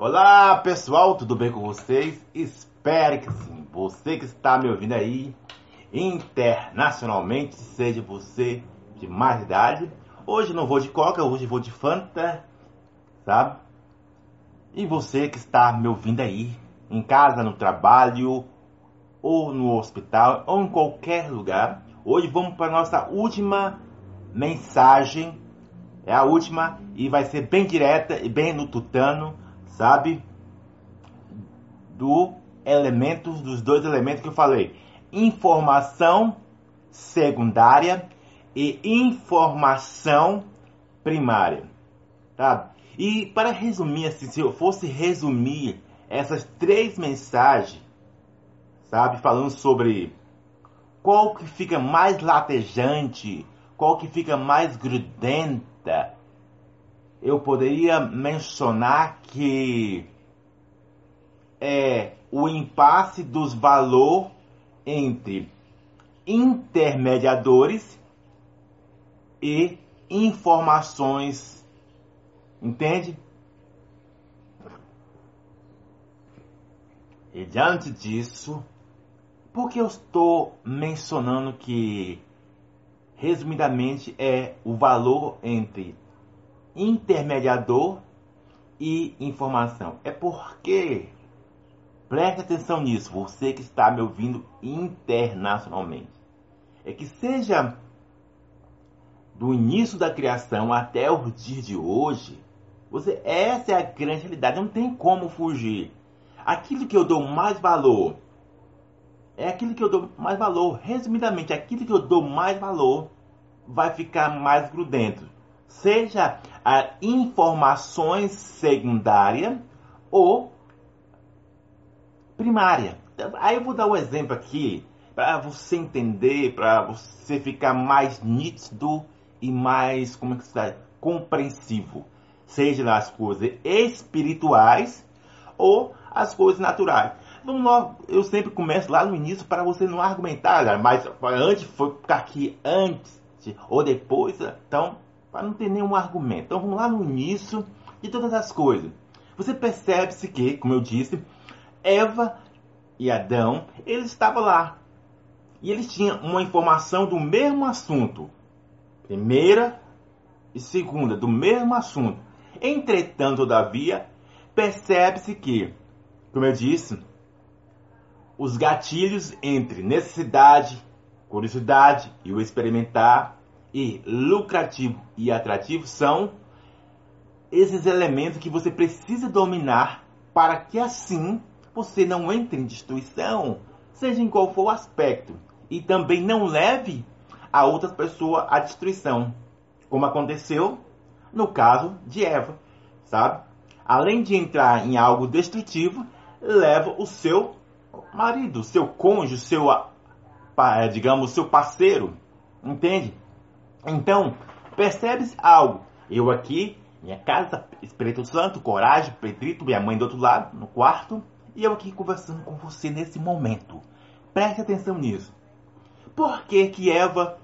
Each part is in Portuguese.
Olá pessoal, tudo bem com vocês? Espero que sim. Você que está me ouvindo aí internacionalmente, seja você de mais idade. Hoje não vou de coca, hoje vou de Fanta, sabe? E você que está me ouvindo aí, em casa, no trabalho, ou no hospital, ou em qualquer lugar. Hoje vamos para a nossa última mensagem. É a última e vai ser bem direta e bem no tutano, sabe? Do elementos, dos dois elementos que eu falei: informação secundária e informação primária, tá? E para resumir, assim, se eu fosse resumir essas três mensagens, sabe, falando sobre qual que fica mais latejante, qual que fica mais grudenta, eu poderia mencionar que é o impasse dos valores entre intermediadores e informações. Entende? E diante disso, por que eu estou mencionando que, resumidamente, é o valor entre intermediador e informação? É porque, preste atenção nisso, você que está me ouvindo internacionalmente, é que seja do início da criação até o dia de hoje, você, essa é a grande realidade, não tem como fugir aquilo que eu dou mais valor é aquilo que eu dou mais valor. Resumidamente, aquilo que eu dou mais valor vai ficar mais grudento. Seja a informações secundária ou primária. Aí eu vou dar um exemplo aqui para você entender, para você ficar mais nítido e mais como é que se compreensivo. Seja as coisas espirituais ou as coisas naturais. Vamos eu sempre começo lá no início para você não argumentar, galera, mas antes foi ficar aqui antes ou depois, então, para não ter nenhum argumento. Então vamos lá no início de todas as coisas. Você percebe-se que, como eu disse, Eva e Adão, eles estavam lá. E eles tinham uma informação do mesmo assunto. Primeira e segunda, do mesmo assunto. Entretanto, todavia, percebe-se que como eu disse, os gatilhos entre necessidade, curiosidade e o experimentar e lucrativo e atrativo são esses elementos que você precisa dominar para que assim você não entre em destruição, seja em qual for o aspecto, e também não leve a outras pessoas à destruição, como aconteceu no caso de Eva, sabe? Além de entrar em algo destrutivo, leva o seu marido, seu cônjuge, seu, digamos, seu parceiro. Entende? Então, percebes algo. Eu aqui, minha casa, Espírito Santo, coragem, Pedrito, minha mãe do outro lado, no quarto, e eu aqui conversando com você nesse momento. Preste atenção nisso. Por que que Eva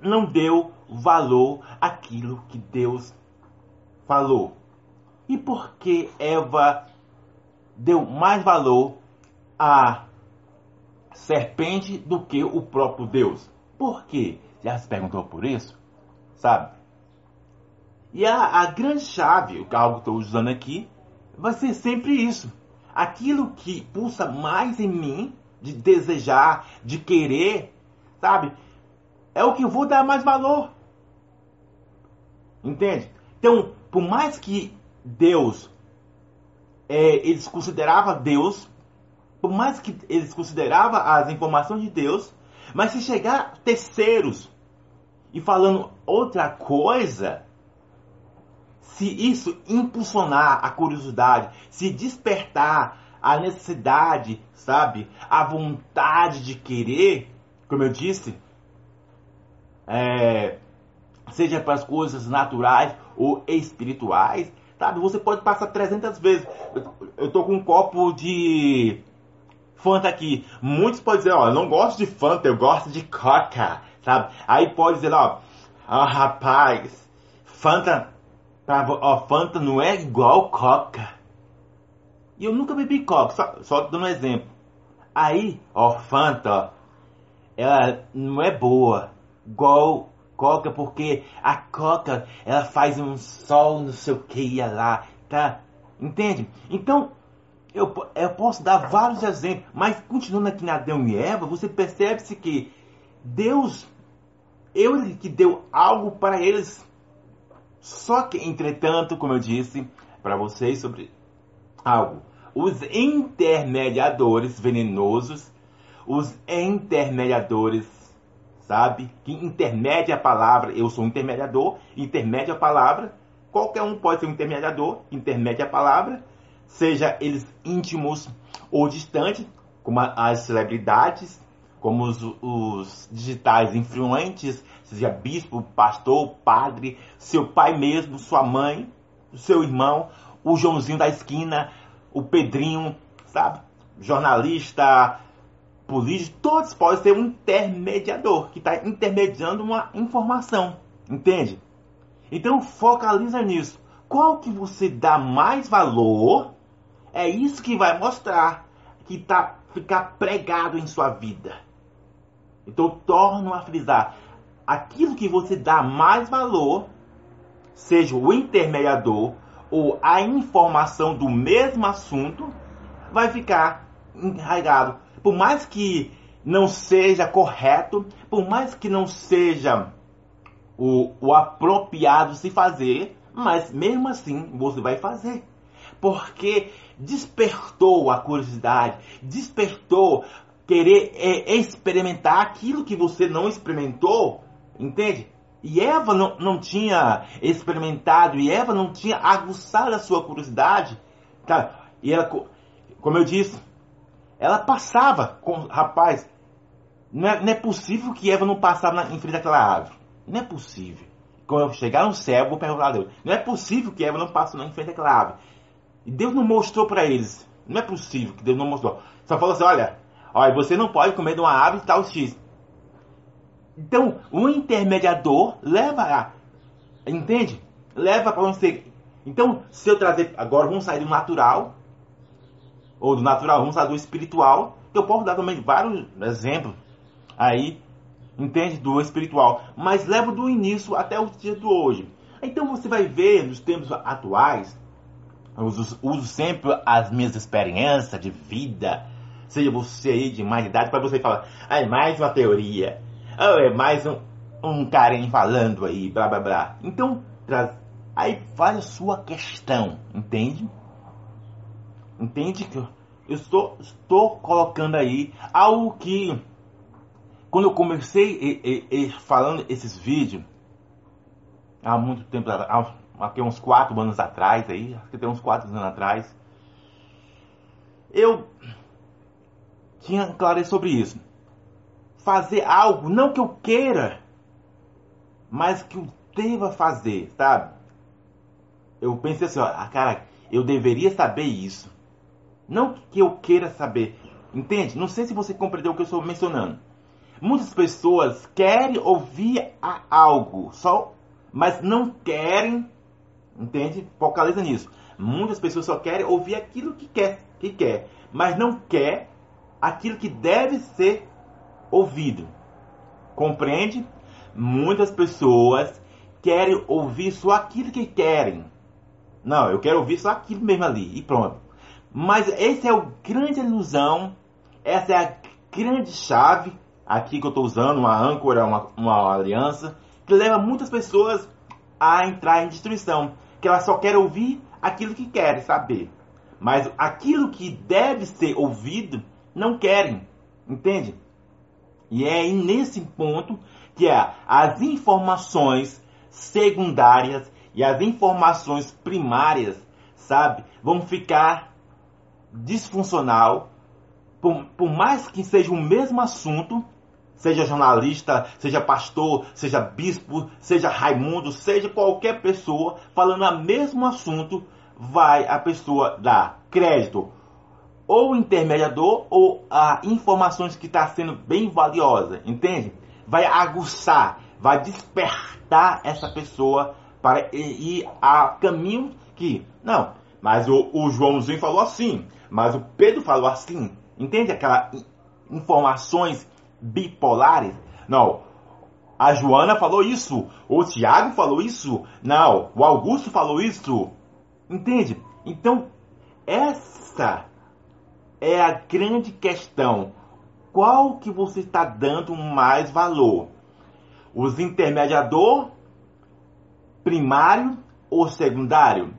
não deu valor àquilo que Deus falou? E por que Eva deu mais valor à serpente do que o próprio Deus. Por quê? Já se perguntou por isso? Sabe? E a, a grande chave, o carro que estou usando aqui, vai ser sempre isso. Aquilo que pulsa mais em mim, de desejar, de querer, sabe? É o que eu vou dar mais valor. Entende? Então, por mais que Deus é, eles consideravam Deus, por mais que eles consideravam as informações de Deus, mas se chegar terceiros e falando outra coisa, se isso impulsionar a curiosidade, se despertar a necessidade, sabe, a vontade de querer, como eu disse, é, seja para as coisas naturais ou espirituais, Sabe? Você pode passar 300 vezes. Eu tô com um copo de Fanta aqui. Muitos podem dizer, ó, eu não gosto de Fanta, eu gosto de Coca, sabe? Aí pode dizer, ó, ó rapaz, Fanta, ó, Fanta não é igual Coca. E eu nunca bebi coca, só, só dando um exemplo. Aí, ó, Fanta, ela não é boa. Igual coca, porque a coca, ela faz um sol, não sei o que, lá, tá? Entende? Então, eu, eu posso dar vários exemplos, mas continuando aqui na Adão e Eva, você percebe-se que Deus, eu que deu algo para eles. Só que, entretanto, como eu disse para vocês sobre algo, os intermediadores venenosos, os intermediadores, sabe, que intermedia a palavra, eu sou um intermediador, intermedia a palavra, qualquer um pode ser um intermediador, intermedia a palavra, seja eles íntimos ou distantes, como as celebridades, como os, os digitais influentes, seja bispo, pastor, padre, seu pai mesmo, sua mãe, seu irmão, o Joãozinho da esquina, o Pedrinho, sabe? Jornalista, político, todos podem ser um intermediador que está intermediando uma informação, entende? Então focaliza nisso. Qual que você dá mais valor? É isso que vai mostrar que tá ficar pregado em sua vida. Então torno a frisar, aquilo que você dá mais valor, seja o intermediador ou a informação do mesmo assunto, vai ficar enraizado. Por mais que não seja correto, por mais que não seja o, o apropriado se fazer, mas mesmo assim você vai fazer. Porque despertou a curiosidade, despertou querer é, experimentar aquilo que você não experimentou, entende? E Eva não, não tinha experimentado, e Eva não tinha aguçado a sua curiosidade. Tá? E ela, como eu disse, ela passava com rapaz. Não é, não é possível que Eva não passava na, em frente daquela árvore. Não é possível. Quando eu chegar no céu, vou perguntar a Deus. Não é possível que Eva não passou em frente daquela árvore. E Deus não mostrou para eles. Não é possível que Deus não mostrou. Só falou assim: olha, olha, você não pode comer de uma árvore tal X. Então, o intermediador leva a. Entende? Leva para você. Então, se eu trazer. Agora vamos sair do natural. Ou do natural, vamos sair do espiritual. Eu posso dar também vários exemplos aí. Entende? Do espiritual. Mas levo do início até o dia de hoje. Então você vai ver nos tempos atuais. Eu uso, uso sempre as minhas experiências de vida. Seja você aí de mais idade, para você falar. Ah, é mais uma teoria oh, é mais um, um carinho falando aí, blá blá blá. Então, traz, aí faz a sua questão, entende? Entende que eu estou, estou colocando aí algo que quando eu comecei e, e, e, falando esses vídeos há muito tempo há, há uns quatro anos atrás aí acho que tem uns quatro anos atrás eu tinha clareza sobre isso fazer algo, não que eu queira, mas que eu deva fazer, sabe? Eu pensei assim, ó, ah, cara, eu deveria saber isso. Não que eu queira saber. Entende? Não sei se você compreendeu o que eu estou mencionando. Muitas pessoas querem ouvir algo, só, mas não querem, entende? Focaliza nisso. Muitas pessoas só querem ouvir aquilo que quer, que quer, mas não quer aquilo que deve ser ouvido. Compreende? Muitas pessoas querem ouvir só aquilo que querem. Não, eu quero ouvir só aquilo mesmo ali e pronto. Mas essa é a grande ilusão, essa é a grande chave aqui que eu estou usando, uma âncora, uma, uma aliança, que leva muitas pessoas a entrar em destruição. Que elas só querem ouvir aquilo que querem saber. Mas aquilo que deve ser ouvido, não querem. Entende? E é nesse ponto que é, as informações secundárias e as informações primárias, sabe, vão ficar disfuncional, por, por mais que seja o mesmo assunto, seja jornalista, seja pastor, seja bispo, seja Raimundo, seja qualquer pessoa falando o mesmo assunto, vai a pessoa dar crédito ou intermediador ou a informações que está sendo bem valiosa, entende? Vai aguçar, vai despertar essa pessoa para ir a caminho que, não, mas o, o Joãozinho falou assim, mas o Pedro falou assim. Entende aquelas informações bipolares? Não. A Joana falou isso, o Tiago falou isso, não, o Augusto falou isso. Entende? Então, essa é a grande questão. Qual que você está dando mais valor? Os intermediador, primário ou secundário?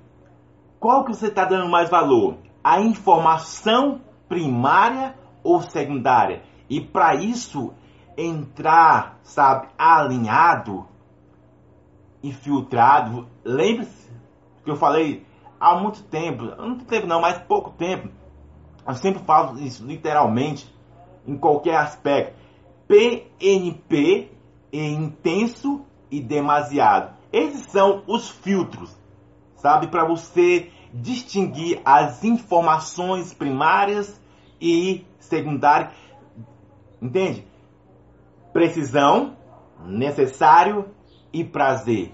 Qual que você está dando mais valor? A informação primária ou secundária? E para isso entrar, sabe, alinhado e filtrado, lembre-se que eu falei há muito tempo, muito tempo não, mas pouco tempo. Eu sempre falo isso literalmente em qualquer aspecto. PNP é intenso e demasiado. Esses são os filtros, sabe, para você distinguir as informações primárias e secundárias. Entende? Precisão, necessário e prazer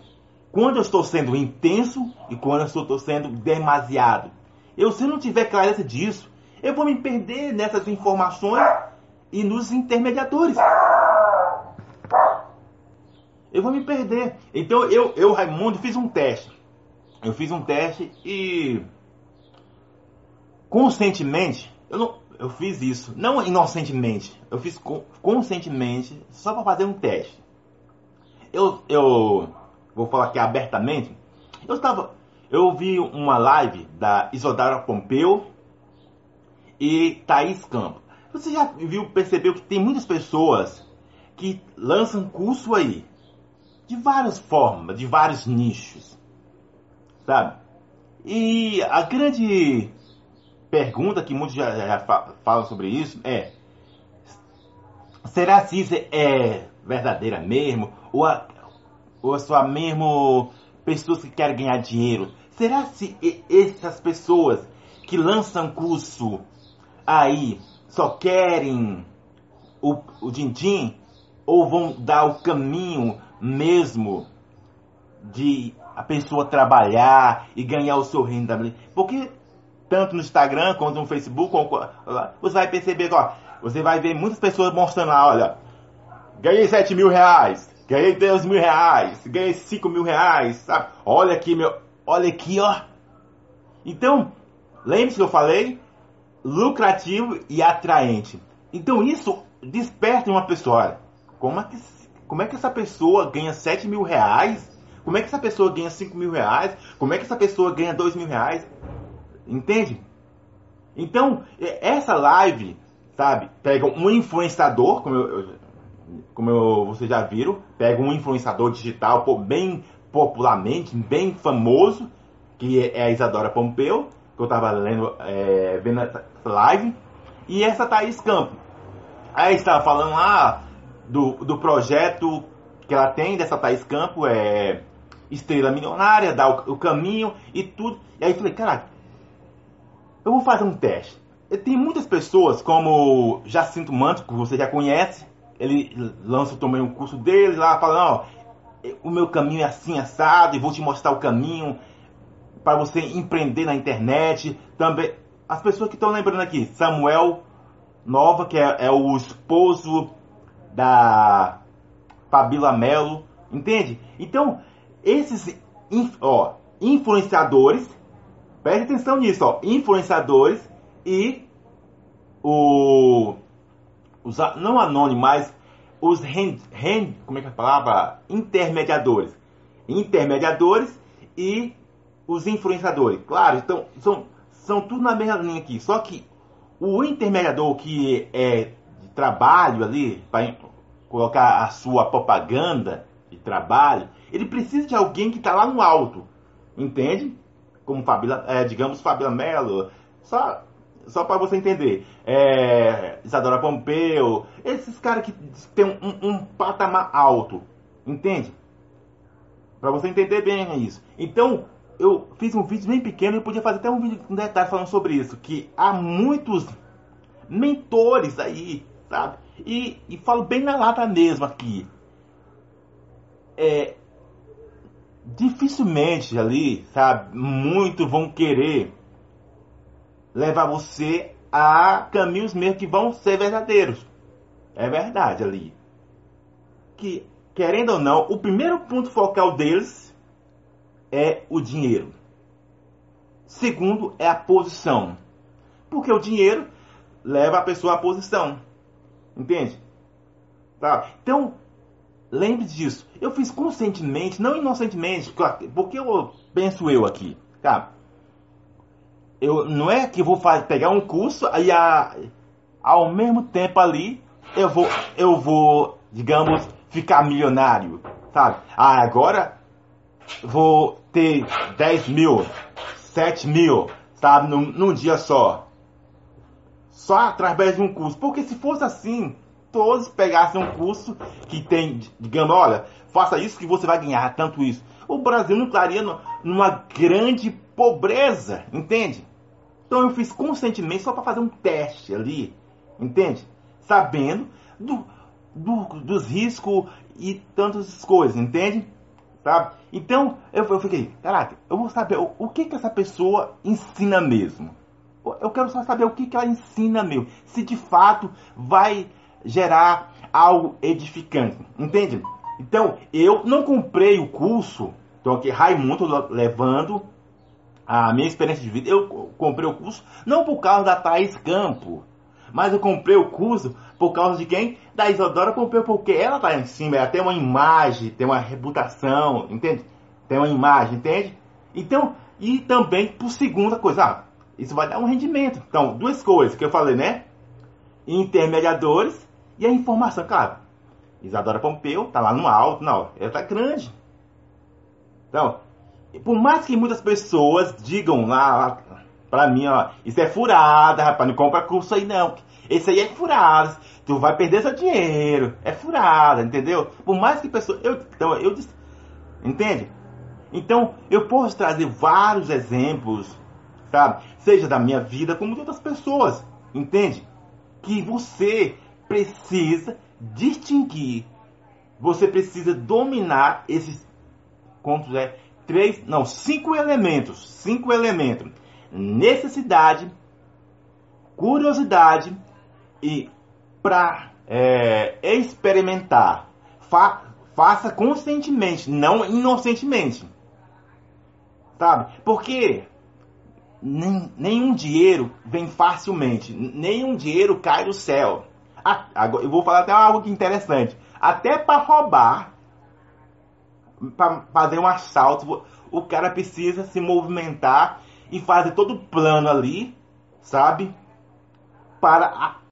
quando eu estou sendo intenso e quando eu estou sendo demasiado. Eu, se não tiver clareza disso, eu vou me perder nessas informações e nos intermediadores. Eu vou me perder. Então eu, eu Raimundo, fiz um teste. Eu fiz um teste e conscientemente, eu não, eu fiz isso, não inocentemente, eu fiz conscientemente só para fazer um teste. Eu, eu vou falar aqui abertamente, eu estava, eu vi uma live da Isodara Pompeu e Thaís Campos. Você já viu, percebeu que tem muitas pessoas que lançam curso aí, de várias formas, de vários nichos, sabe? E a grande pergunta que muitos já, já falam sobre isso é: será se isso é verdadeira mesmo? Ou a, ou é só mesmo pessoas que querem ganhar dinheiro? Será se essas pessoas que lançam curso aí só querem o, o din-din ou vão dar o caminho mesmo de a pessoa trabalhar e ganhar o seu rendimento? Porque tanto no Instagram quanto no Facebook, você vai perceber, ó, você vai ver muitas pessoas mostrando lá, olha, ganhei 7 mil reais, Ganhei 10 mil reais, ganhei 5 mil reais, sabe? Olha aqui, meu. Olha aqui, ó. Então, lembre-se que eu falei? Lucrativo e atraente. Então, isso desperta uma pessoa. Como é que, como é que essa pessoa ganha 7 mil reais? Como é que essa pessoa ganha 5 mil reais? Como é que essa pessoa ganha 2 mil reais? Entende? Então, essa live, sabe, pega um influenciador, como eu como eu, vocês já viram, pega um influenciador digital bem popularmente, bem famoso, que é a Isadora Pompeu, que eu estava lendo, é, vendo essa live, e essa Thaís Campo. Aí estava falando lá do, do projeto que ela tem dessa Thaís Campo, é Estrela Milionária, dá o, o caminho e tudo. E aí eu falei, caraca, eu vou fazer um teste. Tem muitas pessoas, como Jacinto Manto, que você já conhece, ele lança também um curso dele lá, falando, ó, o meu caminho é assim assado e vou te mostrar o caminho para você empreender na internet. Também as pessoas que estão lembrando aqui, Samuel Nova, que é, é o esposo da Fabila Melo, entende? Então, esses ó, influenciadores, preste atenção nisso, ó, influenciadores e o os não anônimos, mas os hand, hand, como é que é a palavra? Intermediadores. Intermediadores e os influenciadores. Claro, então são, são tudo na mesma linha aqui. Só que o intermediador que é de trabalho ali, para colocar a sua propaganda de trabalho, ele precisa de alguém que está lá no alto. Entende? Como Fabila, é, digamos Fabiola Mello. Só só para você entender, é, Isadora Pompeu, esses caras que tem um, um, patamar alto, entende? Para você entender bem isso. Então, eu fiz um vídeo bem pequeno e podia fazer até um vídeo com detalhes falando sobre isso, que há muitos mentores aí, sabe? E, e falo bem na lata mesmo aqui. É, dificilmente ali, sabe, muito vão querer levar você a caminhos mesmo que vão ser verdadeiros. É verdade ali. Que, querendo ou não, o primeiro ponto focal deles é o dinheiro. Segundo é a posição. Porque o dinheiro leva a pessoa à posição. Entende? Tá? Então, lembre disso. Eu fiz conscientemente, não inocentemente, porque eu penso eu aqui. Tá? Eu, não é que vou fazer, pegar um curso e a, ao mesmo tempo ali eu vou, eu vou, digamos, ficar milionário, sabe? Ah, agora vou ter 10 mil, 7 mil, sabe, num, num dia só. Só através de um curso. Porque se fosse assim, todos pegassem um curso que tem, digamos, olha, faça isso que você vai ganhar tanto isso. O Brasil não estaria numa grande pobreza, entende? Então eu fiz conscientemente só para fazer um teste ali, entende? Sabendo do, do, dos riscos e tantas coisas, entende? Sabe? Então eu, eu fiquei, caraca, eu vou saber o, o que que essa pessoa ensina mesmo. Eu quero só saber o que que ela ensina mesmo. Se de fato vai gerar algo edificante, entende? Então eu não comprei o curso, então aqui Raimundo levando a minha experiência de vida, eu comprei o curso não por causa da Thais Campo, mas eu comprei o curso por causa de quem? Da Isadora, eu comprei porque ela tá em cima, ela tem uma imagem, tem uma reputação, entende? Tem uma imagem, entende? Então, e também por segunda coisa, ah, isso vai dar um rendimento. Então, duas coisas que eu falei, né? Intermediadores e a informação, claro. Isadora Pompeu tá lá no alto, não, ela tá grande. Então, por mais que muitas pessoas digam lá pra mim, ó, isso é furada, rapaz, não compra curso aí não. Esse aí é furado, tu vai perder seu dinheiro, é furada, entendeu? Por mais que pessoas, eu, então, eu, entende? Então, eu posso trazer vários exemplos, sabe? Seja da minha vida, como de outras pessoas, entende? Que você precisa distinguir, você precisa dominar esses contos, é, três, não, cinco elementos, cinco elementos. Necessidade, curiosidade e para é, experimentar. Fa, faça conscientemente, não inocentemente. Sabe? Porque nem, nenhum dinheiro vem facilmente, nenhum dinheiro cai do céu. Ah, agora, eu vou falar até algo interessante. Até para roubar para fazer um assalto, o cara precisa se movimentar e fazer todo o plano ali, sabe? Para